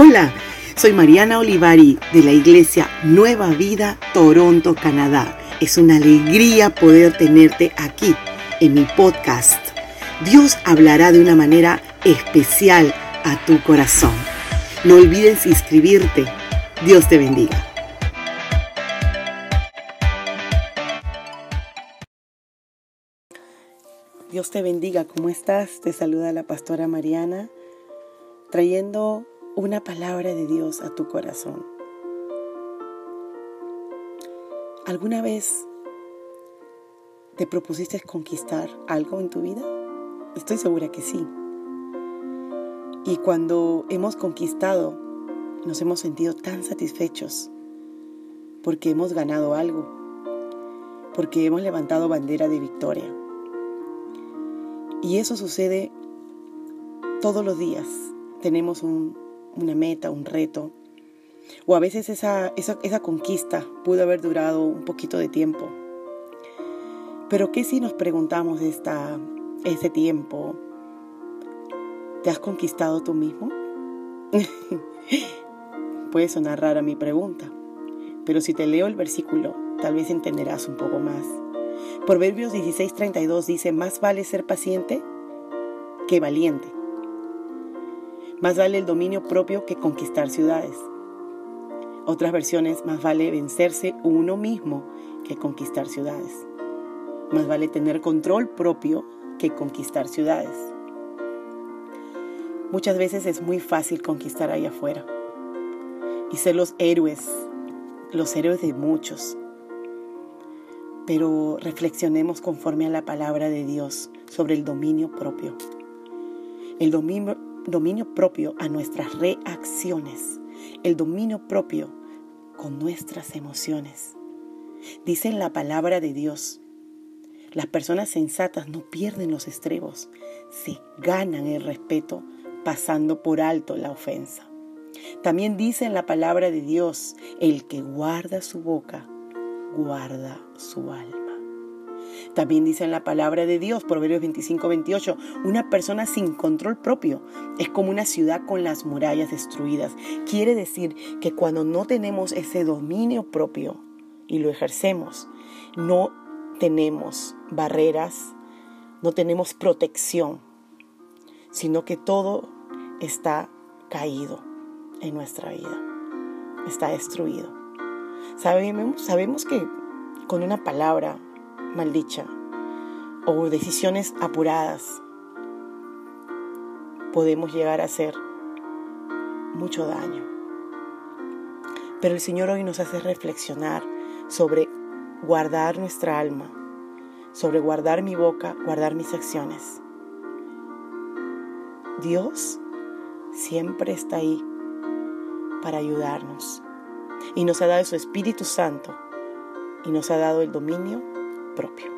Hola, soy Mariana Olivari de la Iglesia Nueva Vida, Toronto, Canadá. Es una alegría poder tenerte aquí en mi podcast. Dios hablará de una manera especial a tu corazón. No olvides inscribirte. Dios te bendiga. Dios te bendiga. ¿Cómo estás? Te saluda la pastora Mariana trayendo una palabra de Dios a tu corazón. ¿Alguna vez te propusiste conquistar algo en tu vida? Estoy segura que sí. Y cuando hemos conquistado, nos hemos sentido tan satisfechos porque hemos ganado algo, porque hemos levantado bandera de victoria. Y eso sucede todos los días. Tenemos un, una meta, un reto. O a veces esa, esa, conquista pudo haber durado un poquito de tiempo. Pero ¿qué si nos preguntamos esta, ese tiempo? ¿Te has conquistado tú mismo? Puede sonar rara mi pregunta, pero si te leo el versículo, tal vez entenderás un poco más. Proverbios 16:32 dice, más vale ser paciente que valiente. Más vale el dominio propio que conquistar ciudades. Otras versiones, más vale vencerse uno mismo que conquistar ciudades. Más vale tener control propio que conquistar ciudades. Muchas veces es muy fácil conquistar ahí afuera y ser los héroes, los héroes de muchos. Pero reflexionemos conforme a la palabra de Dios sobre el dominio propio. El dominio, dominio propio a nuestras reacciones, el dominio propio con nuestras emociones. Dice en la palabra de Dios, las personas sensatas no pierden los estribos, se ganan el respeto pasando por alto la ofensa. También dice en la palabra de Dios, el que guarda su boca, guarda su alma. También dice en la palabra de Dios, Proverbios 25, 28, una persona sin control propio es como una ciudad con las murallas destruidas. Quiere decir que cuando no tenemos ese dominio propio y lo ejercemos, no tenemos barreras, no tenemos protección, sino que todo está caído en nuestra vida, está destruido. Sabemos, sabemos que con una palabra maldicha o decisiones apuradas, podemos llegar a hacer mucho daño. Pero el Señor hoy nos hace reflexionar sobre guardar nuestra alma, sobre guardar mi boca, guardar mis acciones. Dios siempre está ahí para ayudarnos y nos ha dado su Espíritu Santo y nos ha dado el dominio propio.